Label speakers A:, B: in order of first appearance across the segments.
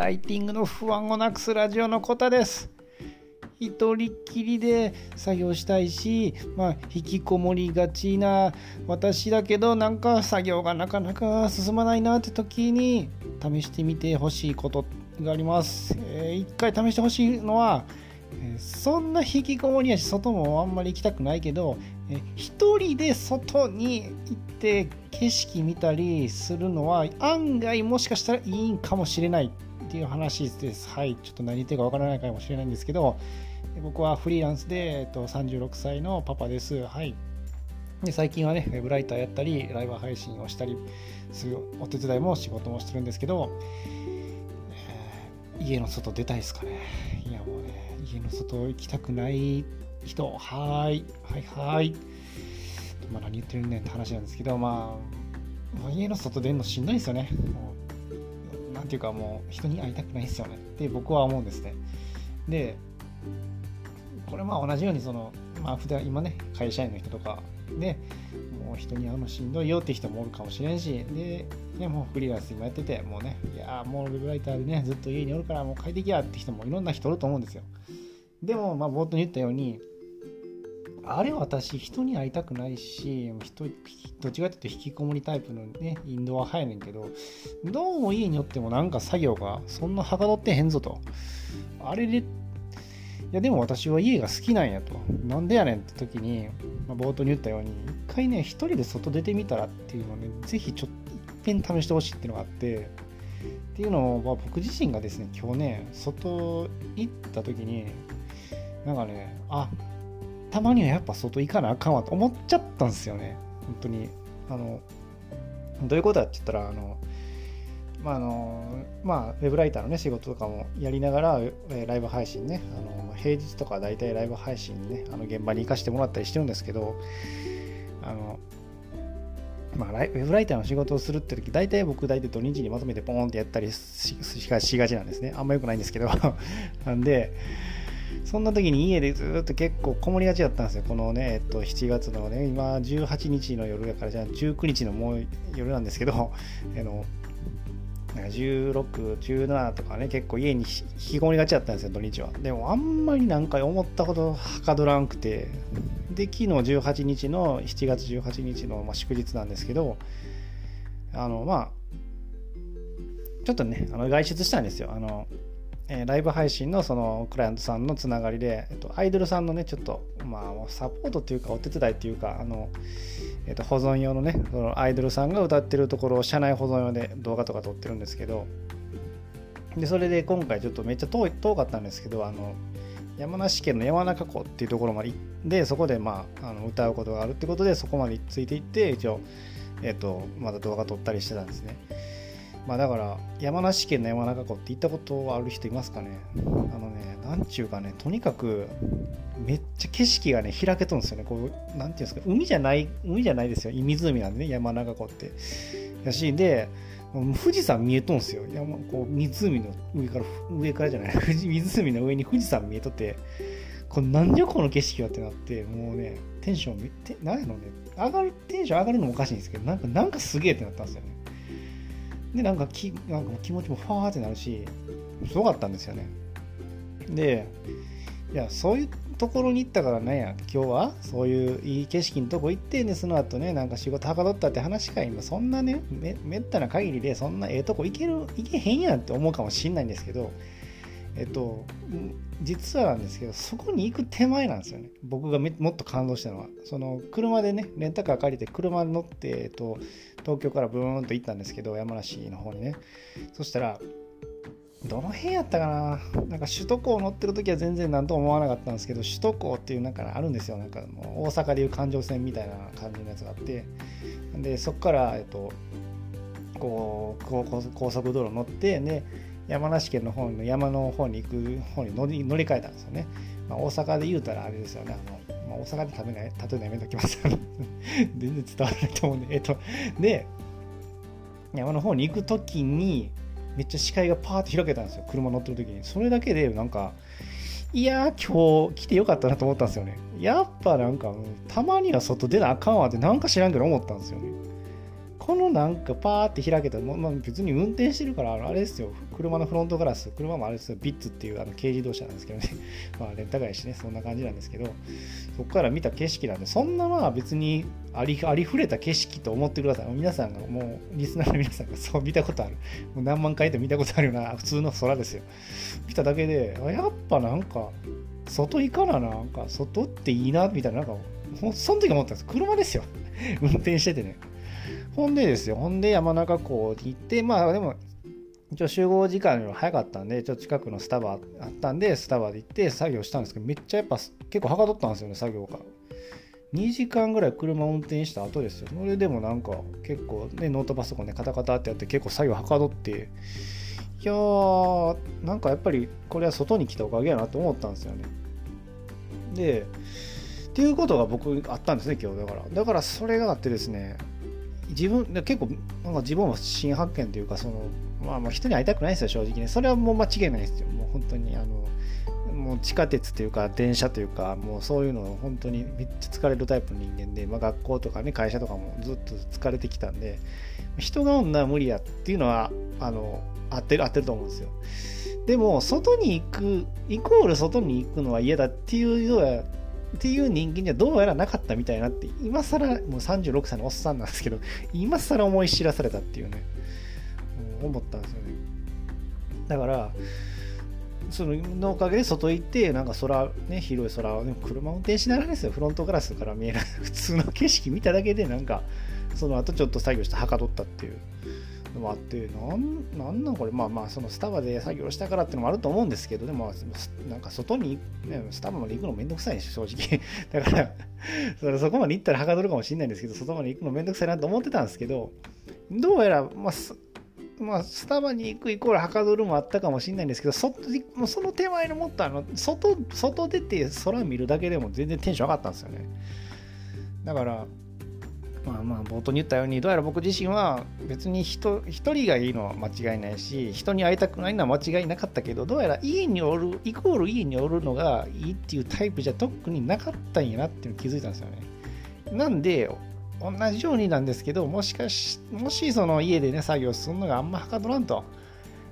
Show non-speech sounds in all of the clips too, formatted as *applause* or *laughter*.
A: ライティングの不安をなくすラジオのコタです一人っきりで作業したいし、まあ、引きこもりがちな私だけどなんか作業がなかなか進まないなって時に試してみてほしいことがあります。えー、一回試してほしいのは、え、そんな引きこもりやし外もあんまり行きたくないけど、えー、一人で外に行って景色見たりするのは案外もしかしたらいいんかもしれないっていう話です。はい、ちょっと何言ってるかわからないかもしれないんですけど、僕はフリーランスで、えっと、36歳のパパです。はい。で最近はね、ウェブライターやったり、ライブ配信をしたりするお手伝いも仕事もしてるんですけど、えー、家の外出たいですかね。いやもうね、家の外行きたくない人、はーい、はいはい。まあ何言ってるねんって話なんですけど、まあ、家の外出るのしんどいですよね。もなんていうかもう人に会いたくないですよねって僕は思うんですね。で、これまあ同じようにその、まあ普段今ね、会社員の人とかで、もう人に会うのしんどいよって人もおるかもしれんし、で、ね、もうフリーランス今やってて、もうね、いやもうウェブライターでね、ずっと家におるからもう快適やって人もいろんな人おると思うんですよ。でも、まあ冒頭に言ったように、あれ私人に会いたくないし人どっちかっていうと引きこもりタイプのねインドア派やねんけどどうも家によってもなんか作業がそんなはかどってへんぞとあれでいやでも私は家が好きなんやと。なんでやねんって時に、まあ、冒頭に言ったように、一回ね、一人で外出てみたらっていうのをね、ぜひちょっと一遍試してほしいっていうのがあって、っていうのを、まあ、僕自身がですね、今日ね、外行った時に、なんかね、あたまにはやっぱ外行かなあかんわと思っちゃったんですよね、本当に。あの、どういうことだって言ったら、あの、まああのまあ、ウェブライターの、ね、仕事とかもやりながら、えライブ配信ね、あの平日とか大体ライブ配信ね、あの現場に行かせてもらったりしてるんですけど、あのまあ、ウェブライターの仕事をするって時、大体僕、大体土日にまとめてポーンってやったりしがちなんですね。あんま良くないんですけど。*laughs* なんで、そんな時に家でずっと結構こもりがちだったんですよ。このね、えっと、7月のね、今18日の夜だから、じゃあ19日のもう夜なんですけど、*laughs* あの16、17とかね、結構家に引きこもりがちだったんですよ、土日は。でもあんまりなんか思ったほどはかどらんくて、で、昨日18日の、7月18日の、ま、祝日なんですけど、あの、まあ、ちょっとね、あの外出したんですよ。あの、えー、ライブ配信のそのクライアントさんのつながりで、えっと、アイドルさんのね、ちょっと、まあ、サポートっていうか、お手伝いっていうか、あの、えっと、保存用のね、そのアイドルさんが歌ってるところを社内保存用で動画とか撮ってるんですけど、で、それで今回ちょっとめっちゃ遠い遠かったんですけど、あの、山梨県の山中湖っていうところまで行ってそこでまああの歌うことがあるってことでそこまでついていって一応、えっとまだ動画撮ったりしてたんですね。まあだから山梨県の山中湖って行ったことある人いますかねあのね、なんちゅうかね、とにかくめっちゃ景色がね、開けとるんですよね。こう、なんていうんですか、海じゃない、海じゃないですよ。湖なんでね、山中湖って。やし、で、富士山見えとんすよ。山こう湖の上から、上からじゃない、*laughs* 湖の上に富士山見えとって、これなんじゃこの景色はってなって、もうね、テンション、てなんやろね、上がる、テンション上がるのもおかしいんですけど、なんか、なんかすげえってなったんですよね。で、なんかきなんか気持ちもファーってなるし、すごかったんですよね。で、いや、そういうところに行ったからね、今日はそういういい景色のとこ行ってね、その後ね、なんか仕事はかどったって話か、今、そんなねめ、めったな限りで、そんなええとこ行ける、行けへんやんって思うかもしんないんですけど、えっと、実はなんですけど、そこに行く手前なんですよね。僕がもっと感動したのは。その車でね、レンタカー借りて、車に乗って、えっと、東京からブーンと行ったんですけど、山梨の方にね。そしたら、どの辺やったかな？なんか首都高乗ってる時は全然何とも思わなかったんですけど、首都高っていうなんかあるんですよ。なんかもう大阪でいう環状線みたいな感じのやつがあって、で、そこから、えっと、こう、高速道路乗って、で、山梨県の方の山の方に行く方に乗り乗り換えたんですよね。まあ、大阪で言うたらあれですよね。あのまあ、大阪で食べない、例えばやめときます。*laughs* 全然伝わらないと思うんで。えっと、で、山の方に行く時に、めっちゃ視界がパーって開けたんですよ。車乗ってる時に。それだけで、なんか、いや、今日来てよかったなと思ったんですよね。やっぱなんか、たまには外出なあかんわってなんか知らんけど思ったんですよね。このなんかパーって開けたら、まあ、別に運転してるから、あれですよ、車のフロントガラス、車もあれですよ、ビッツっていうあの軽自動車なんですけどね、*laughs* まあレンタカーやしね、そんな感じなんですけど、そこから見た景色なんで、そんなまあ別にありありふれた景色と思ってください。皆さんが、もうリスナーの皆さんがそう見たことある。もう何万回と見たことあるような普通の空ですよ。見ただけで、やっぱなんか、外行かな、なんか、外っていいな、みたいな、なんか、その時思ったんです。車ですよ。*laughs* 運転しててね。ほんでですよ、ほんで山中湖に行って、まあでも、一応集合時間より早かったんで、ちょっと近くのスタバあったんで、スタバで行って作業したんですけど、めっちゃやっぱ結構はかどったんですよね、作業が。2時間ぐらい車運転した後ですよ。それでもなんか結構ね、ノートパソコンでカタカタってやって結構作業はかどって、いやー、なんかやっぱりこれは外に来たおかげやなと思ったんですよね。で、っていうことが僕あったんですね、今日だから。だからそれがあってですね、自分結構なんか自分も新発見というかその、まあ、まあ人に会いたくないですよ正直ね。それはもう間違いないですよ。もう本当にあのもう地下鉄というか電車というかもうそういうの本当にめっちゃ疲れるタイプの人間で、まあ、学校とかね会社とかもずっと疲れてきたんで人が女は無理やっていうのはあの合ってる合ってると思うんですよ。でも外に行くイコール外に行くのは嫌だっていうようなっていう人間にはどうやらなかったみたいなって、今更、もう36歳のおっさんなんですけど、今更思い知らされたっていうね、うん、思ったんですよね。だから、そののおかげで外行って、なんか空、ね、広い空を、ね、車運転しながらですよ、フロントガラスから見える *laughs* 普通の景色見ただけで、なんか、その後ちょっと作業してはかどったっていう。のもあって、なん、なんなんこれ、まあまあ、そのスタバで作業したからってのもあると思うんですけど、でも、なんか外に、ね、スタバまで行くのめんどくさいでしょ、正直。*laughs* だから、それそこまで行ったらはかどるかもしれないんですけど、外まで行くのめんどくさいなと思ってたんですけど、どうやら、まあ、まあ、スタバに行くイコールはかどるもあったかもしれないんですけど、そもうその手前のもっとあの外、外出て空見るだけでも全然テンション上がったんですよね。だから、まあまあ冒頭に言ったようにどうやら僕自身は別に人一人がいいのは間違いないし人に会いたくないのは間違いなかったけどどうやら家におるイコール家におるのがいいっていうタイプじゃ特になかったんやなっていうの気づいたんですよね。なんで同じようになんですけどもしかしもしその家でね作業するのがあんまはかどらんと。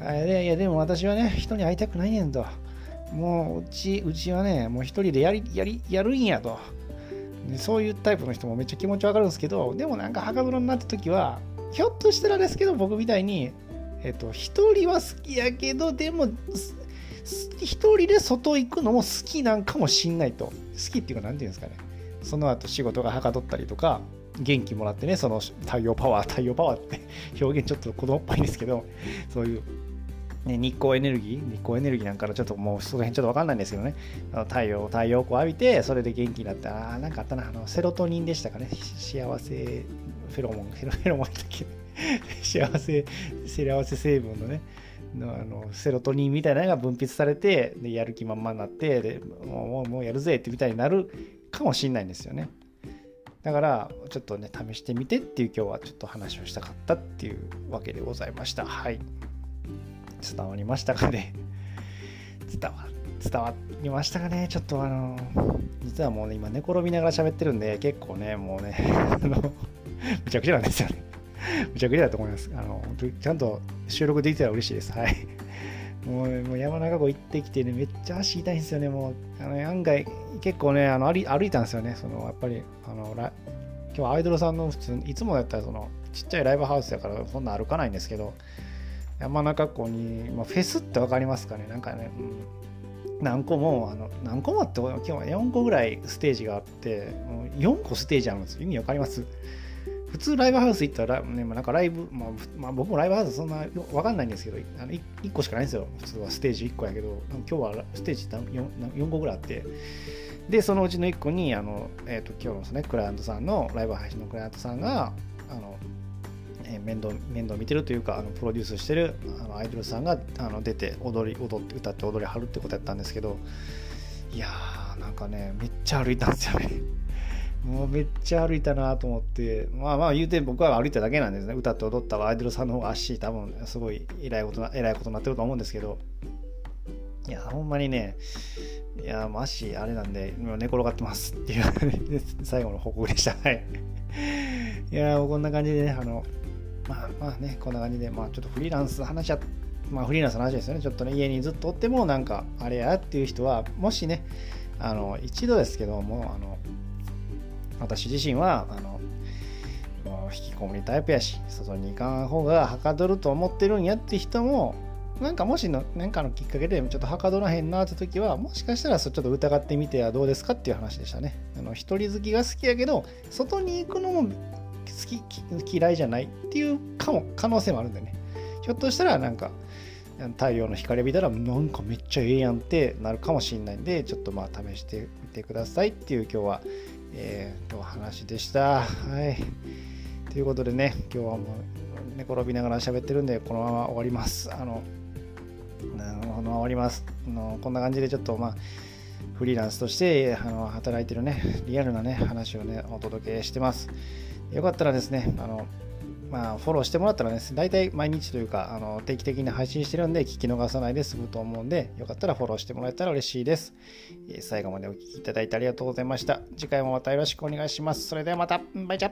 A: いやいやでも私はね人に会いたくないねんと。もううちうちはねもう一人でやりやりやるんやと。でそういうタイプの人もめっちゃ気持ちわかるんですけどでもなんかはかどらになった時はひょっとしたらですけど僕みたいにえっと一人は好きやけどでも一人で外行くのも好きなんかもしんないと。好きっていうか何て言うんですかね。その後仕事がはかどったりとか元気もらってねその太陽パワー太陽パワーって表現ちょっと子供っぽいんですけどそういうね、日光エネルギー日光エネルギーなんかのちょっともうその辺ちょっとわかんないんですけどね。太陽太陽光浴びてそれで元気になってああなんかあったなあのセロトニンでしたかね。幸せフェロモン *laughs* フェロモンだっけ。*laughs* 幸せ幸せ成分のね。のあのセロトニンみたいなのが分泌されてでやる気満々になってでもうもうやるぜってみたいになるかもしれないんですよね。だからちょっとね試してみてっていう今日はちょっと話をしたかったっていうわけでございました。はい。伝わりましたかね？伝わ伝わりましたかね？ちょっとあの実はもうね今寝転びながら喋ってるんで結構ねもうね *laughs* あのむちゃくちゃなんですよね。むちゃくちゃだと思います。あのちゃんと収録できたら嬉しいです。はい。もうもう山中湖行ってきてねめっちゃ足痛いんですよねもう。あの案外結構ねあの歩歩いたんですよね。そのやっぱりあの今日アイドルさんの普通いつもやったらそのちっちゃいライブハウスやからそんな歩かないんですけど山中湖に、まあ、フェスって分かりますかね？なんかね、うん、何個もあの何個もって今日は4個ぐらいステージがあって4個ステージあるんですよ。意味わかります？普通ライブハウス行ったら、ね、なんかライブ、まあ、まあ、僕もライブハウスそんなわかんないんですけどあの 1, 1個しかないんですよ。普通はステージ1個やけど今日はステージ 4, 4個ぐらいあって。でそのうちの1個にあの、えーと、今日のです、ね、クライアントさんのライブ配信のクライアントさんが面倒面倒見てるというかあのプロデュースしてるあのアイドルさんがあの出て踊り踊って歌って踊りはるってことやったんですけどいやーなんかねめっちゃ歩いたんですよね。*laughs* もうめっちゃ歩いたなと思ってまあまあ言うて僕は歩いただけなんですね。歌って踊ったアイドルさんの方が足多分すごい偉いことな偉いことになってると思うんですけど。いやほんまにねいやもう足あれなんで寝転がってますっていう *laughs* 最後の報告でした。はい。いやこんな感じでね、あの、まあまあね、こんな感じで、まあちょっとフリーランス話しゃ、まあフリーランスの話ですよね。ちょっとね、家にずっとおっても、なんか、あれやっていう人は、もしね、あの、一度ですけども、あの、私自身は、あの、もう引きこもりタイプやし、外に行かん方がはかどると思ってるんやって人も、なんかもしの、なんかのきっかけでちょっとはかどらへんなって時は、もしかしたらちょっと疑ってみてはどうですかっていう話でしたね。あの、一人好きが好きやけど、外に行くのも好き、嫌いじゃないっていうかも、可能性もあるんでね。ひょっとしたらなんか、太陽の光を見たらなんかめっちゃええやんってなるかもしれないんで、ちょっとまあ試してみてくださいっていう今日は、えー、今日話でした。はい。ということでね、今日はもう寝転びながら喋ってるんで、このまま終わります。あの、このまま終わります。あのこんな感じでちょっとまあ、フリーランスとしてあの働いてるね、リアルなね、話をね、お届けしてます。よかったらですね、あの、まあ、フォローしてもらったらね、大体毎日というか、あの定期的に配信してるんで、聞き逃さないで済むと思うんで、よかったらフォローしてもらえたら嬉しいです。最後までお聴きいただいてありがとうございました。次回もまたよろしくお願いします。それではまた、バイチャ